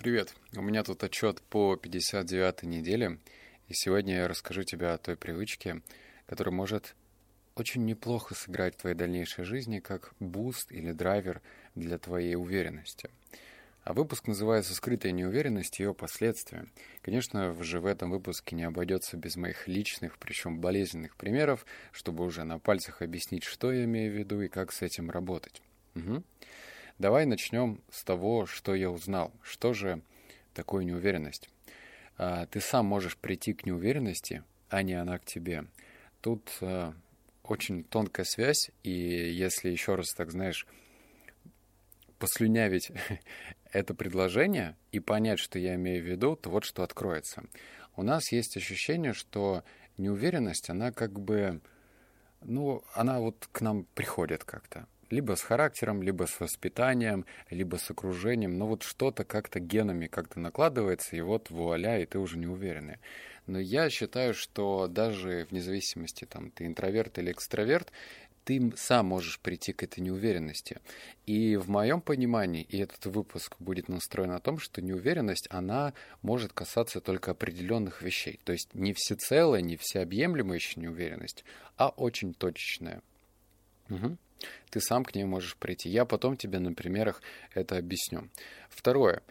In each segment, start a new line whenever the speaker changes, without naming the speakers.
Привет. У меня тут отчет по 59-й неделе, и сегодня я расскажу тебе о той привычке, которая может очень неплохо сыграть в твоей дальнейшей жизни как boost или драйвер для твоей уверенности. А выпуск называется «Скрытая неуверенность и ее последствия». Конечно же, в этом выпуске не обойдется без моих личных, причем болезненных примеров, чтобы уже на пальцах объяснить, что я имею в виду и как с этим работать. Угу. Давай начнем с того, что я узнал. Что же такое неуверенность? А, ты сам можешь прийти к неуверенности, а не она к тебе. Тут а, очень тонкая связь, и если еще раз, так знаешь, послюнявить это предложение и понять, что я имею в виду, то вот что откроется. У нас есть ощущение, что неуверенность, она как бы, ну, она вот к нам приходит как-то либо с характером, либо с воспитанием, либо с окружением, но вот что-то как-то генами как-то накладывается, и вот вуаля, и ты уже не уверенный. Но я считаю, что даже вне зависимости, там, ты интроверт или экстраверт, ты сам можешь прийти к этой неуверенности. И в моем понимании, и этот выпуск будет настроен на том, что неуверенность, она может касаться только определенных вещей. То есть не всецелая, не всеобъемлемая еще неуверенность, а очень точечная. Угу. Ты сам к ней можешь прийти. Я потом тебе на примерах это объясню. Второе.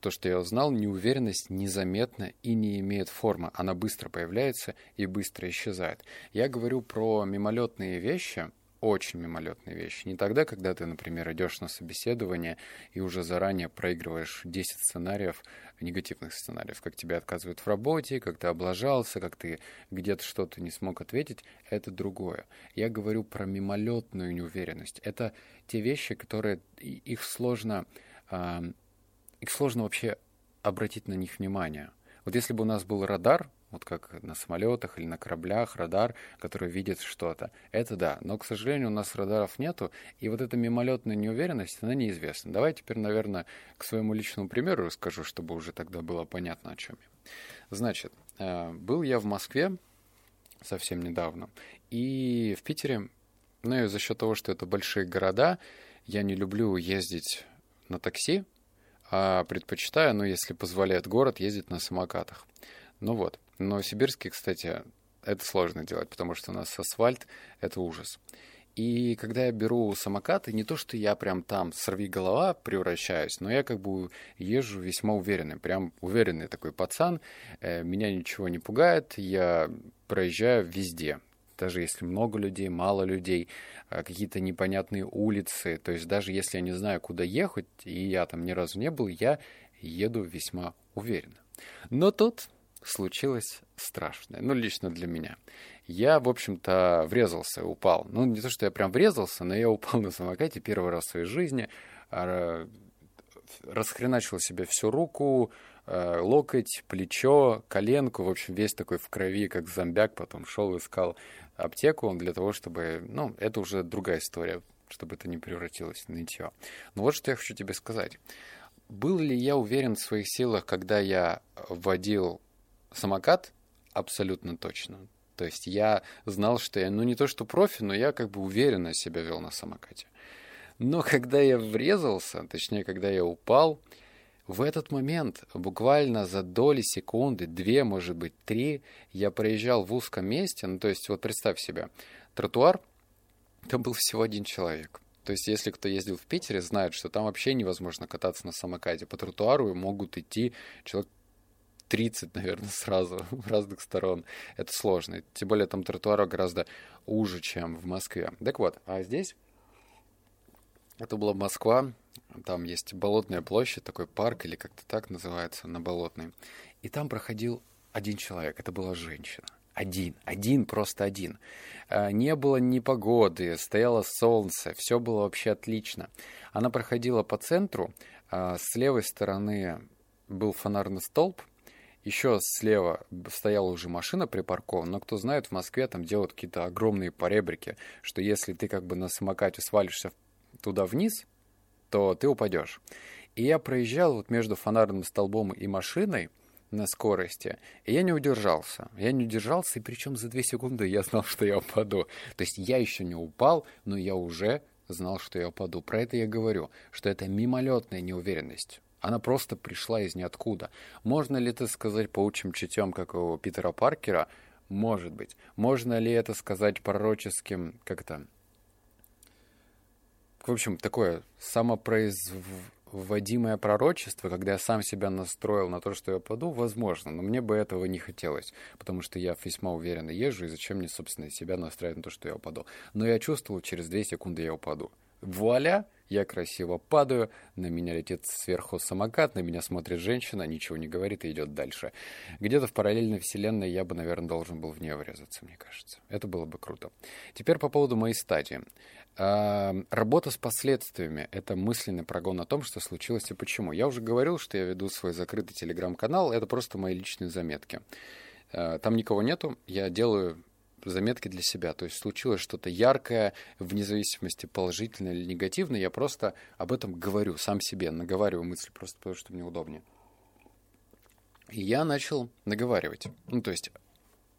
То, что я узнал, неуверенность незаметна и не имеет формы. Она быстро появляется и быстро исчезает. Я говорю про мимолетные вещи, очень мимолетные вещи. Не тогда, когда ты, например, идешь на собеседование и уже заранее проигрываешь 10 сценариев, негативных сценариев, как тебя отказывают в работе, как ты облажался, как ты где-то что-то не смог ответить, это другое. Я говорю про мимолетную неуверенность. Это те вещи, которые их сложно, их сложно вообще обратить на них внимание. Вот если бы у нас был радар, вот как на самолетах или на кораблях радар, который видит что-то. Это да, но, к сожалению, у нас радаров нету, и вот эта мимолетная неуверенность, она неизвестна. Давай теперь, наверное, к своему личному примеру расскажу, чтобы уже тогда было понятно, о чем я. Значит, э, был я в Москве совсем недавно, и в Питере, ну и за счет того, что это большие города, я не люблю ездить на такси, а предпочитаю, ну, если позволяет город, ездить на самокатах. Ну вот. Новосибирске, кстати, это сложно делать, потому что у нас асфальт — это ужас. И когда я беру самокаты, не то, что я прям там сорви голова превращаюсь, но я как бы езжу весьма уверенный, прям уверенный такой пацан, э, меня ничего не пугает, я проезжаю везде, даже если много людей, мало людей, э, какие-то непонятные улицы, то есть даже если я не знаю, куда ехать, и я там ни разу не был, я еду весьма уверенно. Но тут случилось страшное. Ну, лично для меня. Я, в общем-то, врезался, упал. Ну, не то, что я прям врезался, но я упал на самокате первый раз в своей жизни. А, расхреначил себе всю руку, э, локоть, плечо, коленку. В общем, весь такой в крови, как зомбяк. Потом шел, искал аптеку для того, чтобы... Ну, это уже другая история, чтобы это не превратилось в нытье. Но вот что я хочу тебе сказать. Был ли я уверен в своих силах, когда я водил самокат абсолютно точно. То есть я знал, что я, ну не то что профи, но я как бы уверенно себя вел на самокате. Но когда я врезался, точнее, когда я упал, в этот момент, буквально за доли секунды, две, может быть, три, я проезжал в узком месте, ну то есть вот представь себе, тротуар, там был всего один человек. То есть, если кто ездил в Питере, знает, что там вообще невозможно кататься на самокате. По тротуару могут идти человек 30, наверное, сразу разных сторон. Это сложно. Тем более там тротуар гораздо уже, чем в Москве. Так вот, а здесь это была Москва, там есть Болотная площадь, такой парк, или как-то так называется, на Болотной. И там проходил один человек, это была женщина. Один, один, просто один. А, не было ни погоды, стояло солнце, все было вообще отлично. Она проходила по центру, а, с левой стороны был фонарный столб, еще слева стояла уже машина припаркована, но кто знает, в Москве там делают какие-то огромные поребрики, что если ты как бы на самокате свалишься туда вниз, то ты упадешь. И я проезжал вот между фонарным столбом и машиной на скорости, и я не удержался. Я не удержался, и причем за две секунды я знал, что я упаду. То есть я еще не упал, но я уже знал, что я упаду. Про это я говорю, что это мимолетная неуверенность. Она просто пришла из ниоткуда. Можно ли это сказать паучьим чутьем, как у Питера Паркера? Может быть. Можно ли это сказать пророческим, как то В общем, такое самопроизводимое пророчество, когда я сам себя настроил на то, что я паду, возможно, но мне бы этого не хотелось, потому что я весьма уверенно езжу, и зачем мне, собственно, себя настраивать на то, что я упаду. Но я чувствовал, через 2 секунды я упаду. Вуаля! Я красиво падаю, на меня летит сверху самокат, на меня смотрит женщина, ничего не говорит и идет дальше. Где-то в параллельной вселенной я бы, наверное, должен был в нее врезаться, мне кажется. Это было бы круто. Теперь по поводу моей стадии. А, работа с последствиями — это мысленный прогон о том, что случилось и почему. Я уже говорил, что я веду свой закрытый телеграм-канал, это просто мои личные заметки. А, там никого нету, я делаю заметки для себя. То есть случилось что-то яркое, вне зависимости положительное или негативное, я просто об этом говорю сам себе, наговариваю мысли, просто потому что мне удобнее. И я начал наговаривать. Ну, то есть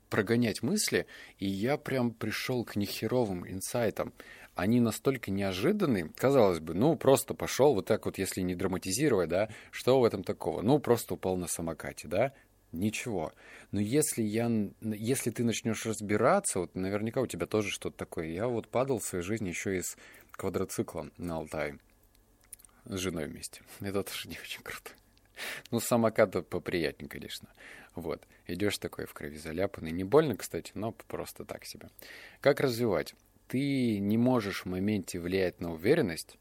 прогонять мысли, и я прям пришел к нехеровым инсайтам. Они настолько неожиданные, казалось бы, ну, просто пошел вот так вот, если не драматизировать, да, что в этом такого? Ну, просто упал на самокате, да, ничего. Но если, я, если ты начнешь разбираться, вот наверняка у тебя тоже что-то такое. Я вот падал в своей жизни еще из квадроцикла на Алтае с женой вместе. Это тоже не очень круто. Ну, самокат поприятнее, конечно. Вот. Идешь такой в крови заляпанный. Не больно, кстати, но просто так себе. Как развивать? Ты не можешь в моменте влиять на уверенность,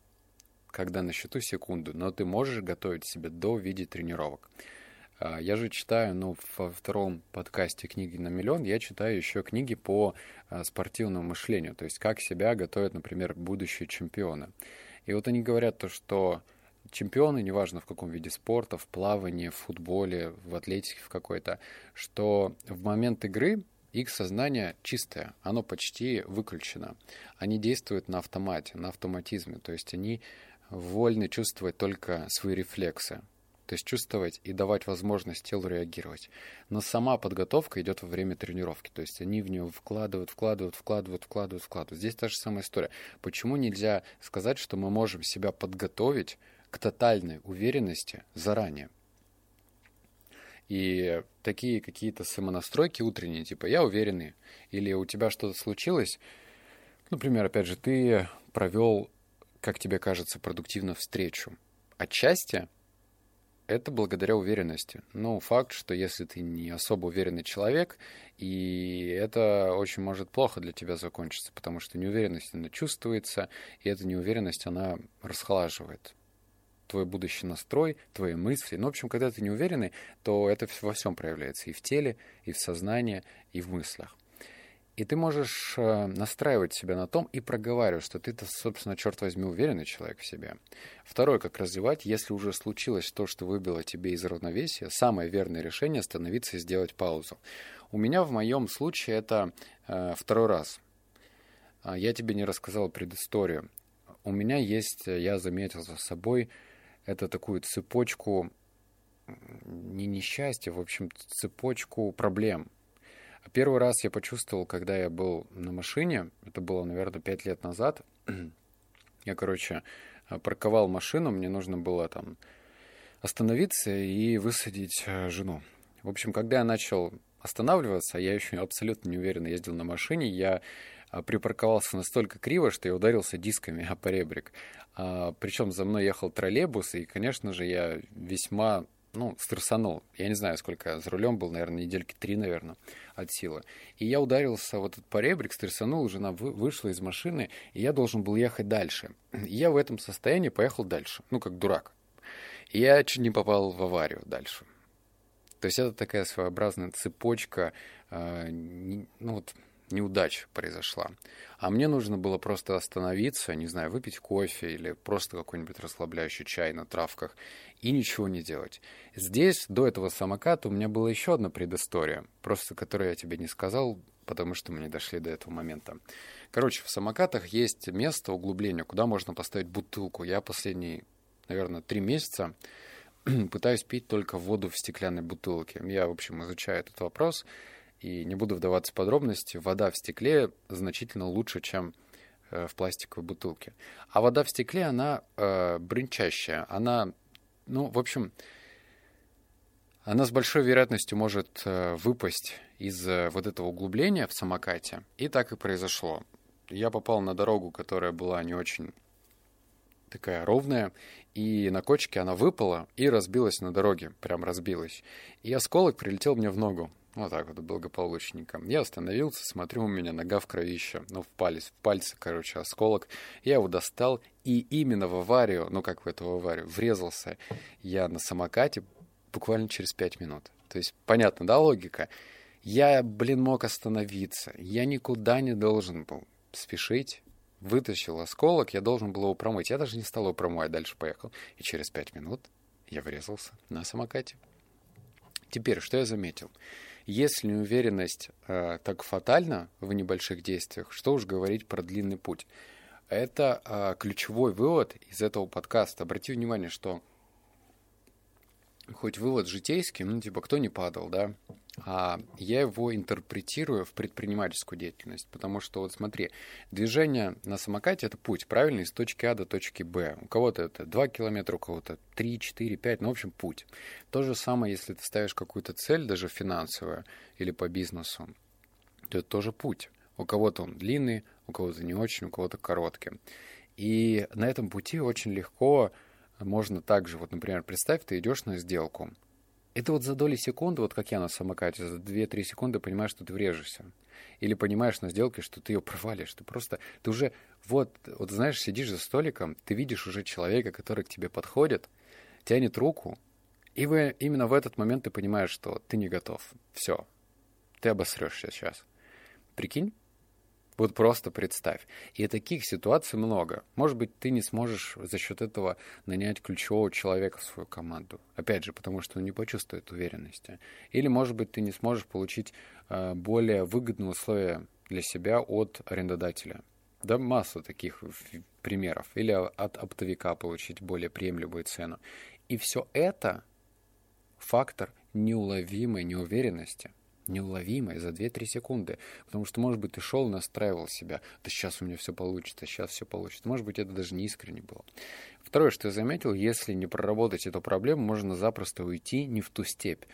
когда на счету секунду, но ты можешь готовить себя до в виде тренировок. А, я же читаю, ну, во втором подкасте «Книги на миллион» я читаю еще книги по а, спортивному мышлению, то есть как себя готовят, например, будущие чемпионы. И вот они говорят то, что чемпионы, неважно в каком виде спорта, в плавании, в футболе, в атлетике в какой-то, что в момент игры их сознание чистое, оно почти выключено. Они действуют на автомате, на автоматизме, то есть они вольны чувствовать только свои рефлексы. То есть чувствовать и давать возможность телу реагировать. Но сама подготовка идет во время тренировки. То есть они в нее вкладывают, вкладывают, вкладывают, вкладывают, вкладывают. Здесь та же самая история. Почему нельзя сказать, что мы можем себя подготовить к тотальной уверенности заранее? И такие какие-то самонастройки утренние, типа «я уверенный», или «у тебя что-то случилось», например, опять же, ты провел, как тебе кажется, продуктивно встречу. Отчасти это благодаря уверенности. Ну, факт, что если ты не особо уверенный человек, и это очень может плохо для тебя закончиться, потому что неуверенность, она чувствуется, и эта неуверенность, она расхолаживает твой будущий настрой, твои мысли. Ну, в общем, когда ты не уверенный, то это во всем проявляется и в теле, и в сознании, и в мыслях. И ты можешь э, настраивать себя на том и проговаривать, что ты-то, собственно, черт возьми, уверенный человек в себе. Второе, как развивать, если уже случилось то, что выбило тебе из равновесия, самое верное решение – остановиться и сделать паузу. У меня в моем случае это э, второй раз. А, я тебе не рассказал предысторию. У меня есть, я заметил за собой, это такую цепочку, не несчастья, в общем, цепочку проблем – Первый раз я почувствовал, когда я был на машине, это было, наверное, пять лет назад. Я, короче, парковал машину, мне нужно было там остановиться и высадить э, жену. В общем, когда я начал останавливаться, я еще абсолютно не уверенно ездил на машине, я а, припарковался настолько криво, что я ударился дисками о поребрик. А, причем за мной ехал троллейбус, и, конечно же, я весьма ну, стрессанул. Я не знаю, сколько за рулем был, наверное, недельки три, наверное, от силы. И я ударился в этот поребрик, стрессанул, жена вышла из машины, и я должен был ехать дальше. И я в этом состоянии поехал дальше, ну, как дурак. И я чуть не попал в аварию дальше. То есть это такая своеобразная цепочка, э, ну вот, неудач произошла. А мне нужно было просто остановиться, не знаю, выпить кофе или просто какой-нибудь расслабляющий чай на травках и ничего не делать. Здесь, до этого самоката, у меня была еще одна предыстория, просто которую я тебе не сказал, потому что мы не дошли до этого момента. Короче, в самокатах есть место углубления, куда можно поставить бутылку. Я последние, наверное, три месяца пытаюсь пить только воду в стеклянной бутылке. Я, в общем, изучаю этот вопрос и не буду вдаваться в подробности. Вода в стекле значительно лучше, чем э, в пластиковой бутылке. А вода в стекле, она э, брынчащая, она ну, в общем, она с большой вероятностью может э, выпасть из э, вот этого углубления в самокате. И так и произошло. Я попал на дорогу, которая была не очень такая ровная, и на кочке она выпала и разбилась на дороге, прям разбилась. И осколок прилетел мне в ногу. Вот так вот, благополучненько. Я остановился, смотрю, у меня нога в кровище, ну, в палец, в пальце, короче, осколок. Я его достал, и именно в аварию, ну, как в эту аварию, врезался я на самокате буквально через пять минут. То есть, понятно, да, логика? Я, блин, мог остановиться. Я никуда не должен был спешить. Вытащил осколок, я должен был его промыть. Я даже не стал его промывать, дальше поехал. И через пять минут я врезался на самокате. Теперь, что я заметил? Если неуверенность э, так фатальна в небольших действиях, что уж говорить про длинный путь. Это э, ключевой вывод из этого подкаста. Обрати внимание, что хоть вывод житейский, ну, типа, кто не падал, да, а я его интерпретирую в предпринимательскую деятельность, потому что, вот смотри, движение на самокате — это путь, правильно, из точки А до точки Б. У кого-то это 2 километра, у кого-то 3, 4, 5, ну, в общем, путь. То же самое, если ты ставишь какую-то цель, даже финансовую или по бизнесу, то это тоже путь. У кого-то он длинный, у кого-то не очень, у кого-то короткий. И на этом пути очень легко можно также, вот, например, представь, ты идешь на сделку. Это вот за доли секунды, вот как я на самокате, за 2-3 секунды понимаешь, что ты врежешься. Или понимаешь на сделке, что ты ее провалишь. Ты просто, ты уже, вот, вот знаешь, сидишь за столиком, ты видишь уже человека, который к тебе подходит, тянет руку, и вы, именно в этот момент ты понимаешь, что ты не готов. Все. Ты обосрешься сейчас. Прикинь? Вот просто представь. И таких ситуаций много. Может быть, ты не сможешь за счет этого нанять ключевого человека в свою команду. Опять же, потому что он не почувствует уверенности. Или, может быть, ты не сможешь получить э, более выгодные условия для себя от арендодателя. Да, масса таких примеров. Или от оптовика получить более приемлемую цену. И все это фактор неуловимой неуверенности неуловимой за 2-3 секунды. Потому что, может быть, ты шел настраивал себя. Да сейчас у меня все получится, сейчас все получится. Может быть, это даже не искренне было. Второе, что я заметил, если не проработать эту проблему, можно запросто уйти не в ту степь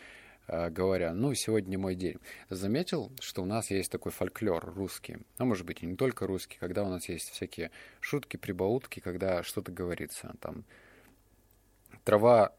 а, говоря, ну, сегодня мой день. Заметил, что у нас есть такой фольклор русский, а может быть и не только русский, когда у нас есть всякие шутки, прибаутки, когда что-то говорится, там, трава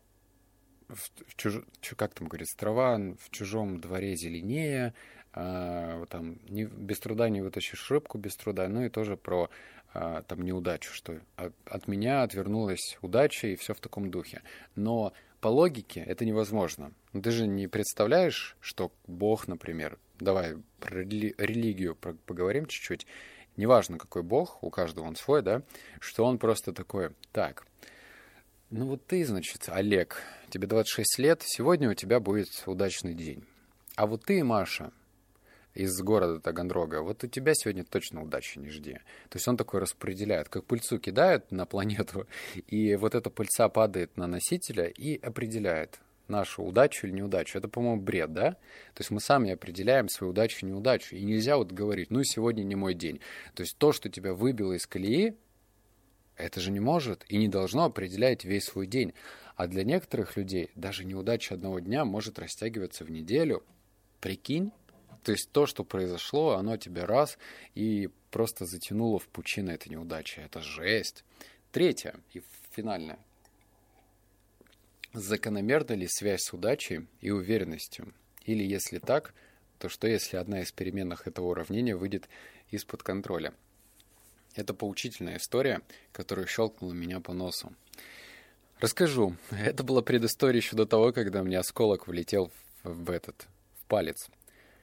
в, в чуж... как там говорится, трава в чужом дворе зеленее, а, там не, без труда не вытащишь рыбку без труда, ну и тоже про а, там неудачу, что от, от меня отвернулась удача и все в таком духе. Но по логике это невозможно. Ну, ты же не представляешь, что Бог, например, давай про рели- религию поговорим чуть-чуть, неважно какой Бог, у каждого он свой, да, что он просто такой, так, ну вот ты, значит, Олег, тебе 26 лет, сегодня у тебя будет удачный день. А вот ты, Маша, из города Таганрога, вот у тебя сегодня точно удачи не жди. То есть он такой распределяет, как пыльцу кидает на планету, и вот эта пыльца падает на носителя и определяет нашу удачу или неудачу. Это, по-моему, бред, да? То есть мы сами определяем свою удачу и неудачу. И нельзя вот говорить, ну, сегодня не мой день. То есть то, что тебя выбило из колеи, это же не может и не должно определять весь свой день. А для некоторых людей даже неудача одного дня может растягиваться в неделю. Прикинь? То есть то, что произошло, оно тебе раз и просто затянуло в пучину этой неудачи. Это жесть. Третье и финальное. Закономерна ли связь с удачей и уверенностью? Или если так, то что если одна из переменных этого уравнения выйдет из-под контроля? Это поучительная история, которая щелкнула меня по носу. Расскажу. Это была предыстория еще до того, когда мне осколок влетел в этот, в палец.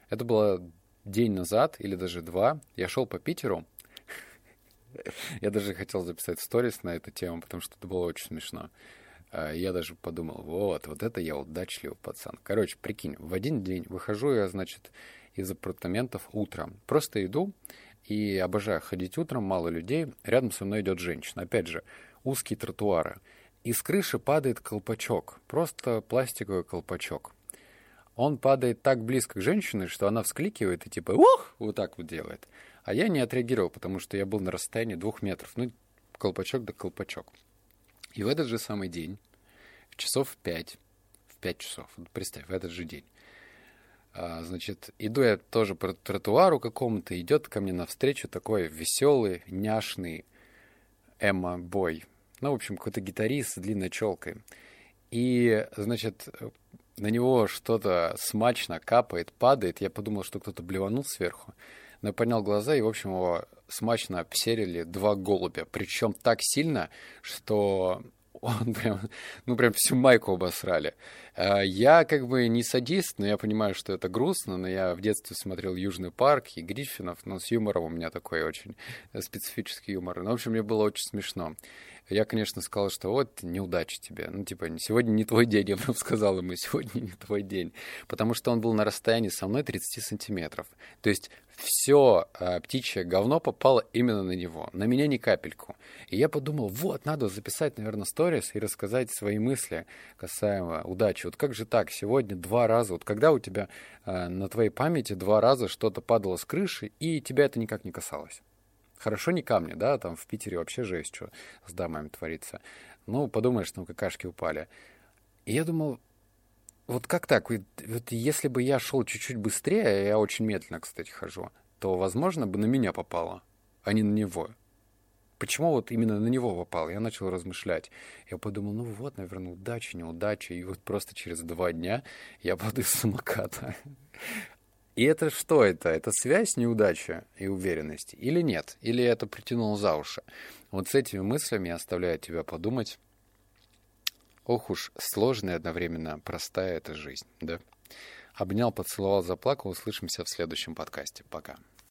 Это было день назад или даже два. Я шел по Питеру. Я даже хотел записать сторис на эту тему, потому что это было очень смешно. А, я даже подумал, вот, вот это я удачливый пацан. Короче, прикинь, в один день выхожу я, значит, из апартаментов утром. Просто иду, и обожаю ходить утром, мало людей. Рядом со мной идет женщина. Опять же, узкие тротуары. И с крыши падает колпачок. Просто пластиковый колпачок. Он падает так близко к женщине, что она вскликивает и типа «Ух!» вот так вот делает. А я не отреагировал, потому что я был на расстоянии двух метров. Ну, колпачок да колпачок. И в этот же самый день часов в пять. В пять часов. Представь, в этот же день. А, значит, иду я тоже по тротуару какому-то, идет ко мне навстречу такой веселый, няшный Эмма Бой. Ну, в общем, какой-то гитарист с длинной челкой. И, значит, на него что-то смачно капает, падает. Я подумал, что кто-то блеванул сверху. Но я поднял глаза, и, в общем, его смачно обсерили два голубя. Причем так сильно, что он прям, ну, прям всю майку обосрали. А, я как бы не садист, но я понимаю, что это грустно, но я в детстве смотрел «Южный парк» и Гриффинов, но с юмором у меня такой очень специфический юмор. Ну, в общем, мне было очень смешно. Я, конечно, сказал, что вот неудача тебе. Ну, типа, сегодня не твой день. Я прям сказал ему, сегодня не твой день. Потому что он был на расстоянии со мной 30 сантиметров. То есть все э, птичье говно попало именно на него, на меня ни капельку. И я подумал, вот, надо записать, наверное, сторис и рассказать свои мысли касаемо удачи. Вот как же так, сегодня два раза, вот когда у тебя э, на твоей памяти два раза что-то падало с крыши, и тебя это никак не касалось. Хорошо не камни, да, там в Питере вообще жесть, что с дамами творится. Ну, подумаешь, там какашки упали. И я думал, вот как так? Вот, вот если бы я шел чуть-чуть быстрее, я очень медленно, кстати, хожу, то, возможно, бы на меня попало, а не на него. Почему вот именно на него попал? Я начал размышлять. Я подумал, ну вот, наверное, удача, неудача. И вот просто через два дня я падаю с самоката. И это что это? Это связь, неудача и уверенность? Или нет? Или это притянуло за уши? Вот с этими мыслями я оставляю тебя подумать. Ох уж сложная одновременно простая эта жизнь, да? Обнял, поцеловал, заплакал. Услышимся в следующем подкасте. Пока.